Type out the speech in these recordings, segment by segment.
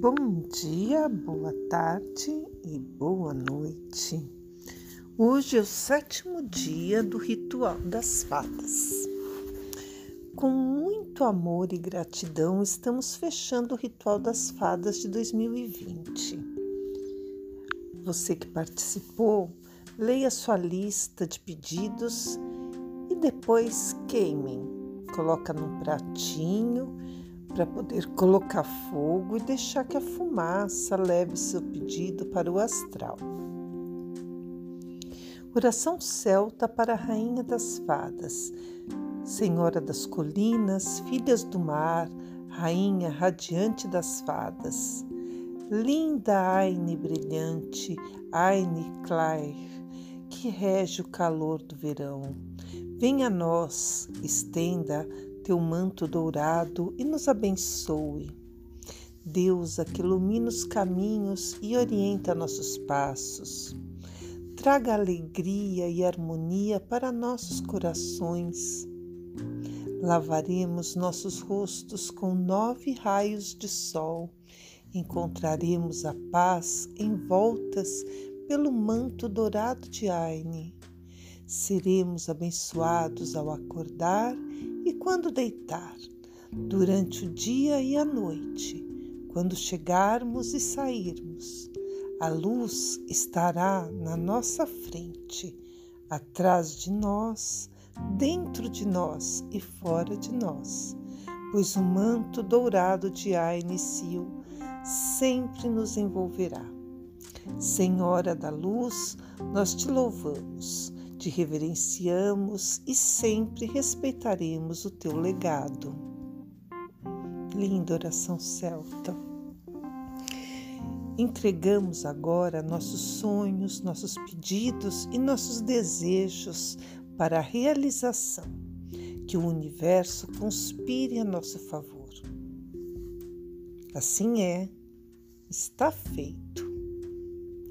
Bom dia, boa tarde e boa noite. Hoje é o sétimo dia do ritual das fadas. Com muito amor e gratidão, estamos fechando o ritual das fadas de 2020. Você que participou, leia sua lista de pedidos e depois queimem. Coloca num pratinho para poder colocar fogo e deixar que a fumaça leve seu pedido para o astral. Oração celta para a Rainha das Fadas, Senhora das Colinas, Filhas do Mar, Rainha radiante das fadas. Linda Aine brilhante, Aine Claire, que rege o calor do verão. Venha a nós, estenda teu manto dourado e nos abençoe. Deusa que ilumina os caminhos e orienta nossos passos. Traga alegria e harmonia para nossos corações. Lavaremos nossos rostos com nove raios de sol. Encontraremos a paz envoltas pelo manto dourado de Aine. Seremos abençoados ao acordar e quando deitar, durante o dia e a noite, quando chegarmos e sairmos. A luz estará na nossa frente, atrás de nós, dentro de nós e fora de nós, pois o manto dourado de Ainicil sempre nos envolverá. Senhora da luz, nós te louvamos te reverenciamos e sempre respeitaremos o teu legado. Linda oração celta. Entregamos agora nossos sonhos, nossos pedidos e nossos desejos para a realização. Que o universo conspire a nosso favor. Assim é, está feito.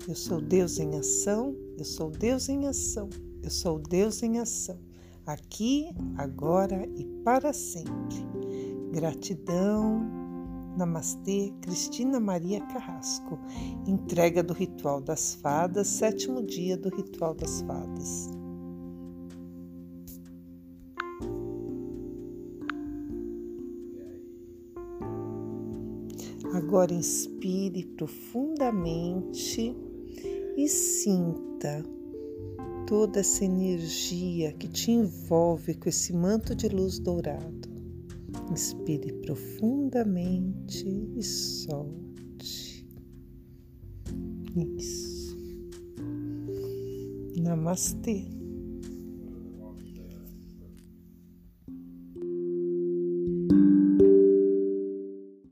Eu sou Deus em ação, eu sou Deus em ação. Eu sou Deus em ação, aqui, agora e para sempre. Gratidão. Namastê, Cristina Maria Carrasco. Entrega do Ritual das Fadas, sétimo dia do Ritual das Fadas. Agora inspire profundamente e sinta toda essa energia que te envolve com esse manto de luz dourado. Inspire profundamente e solte. Isso. Namastê.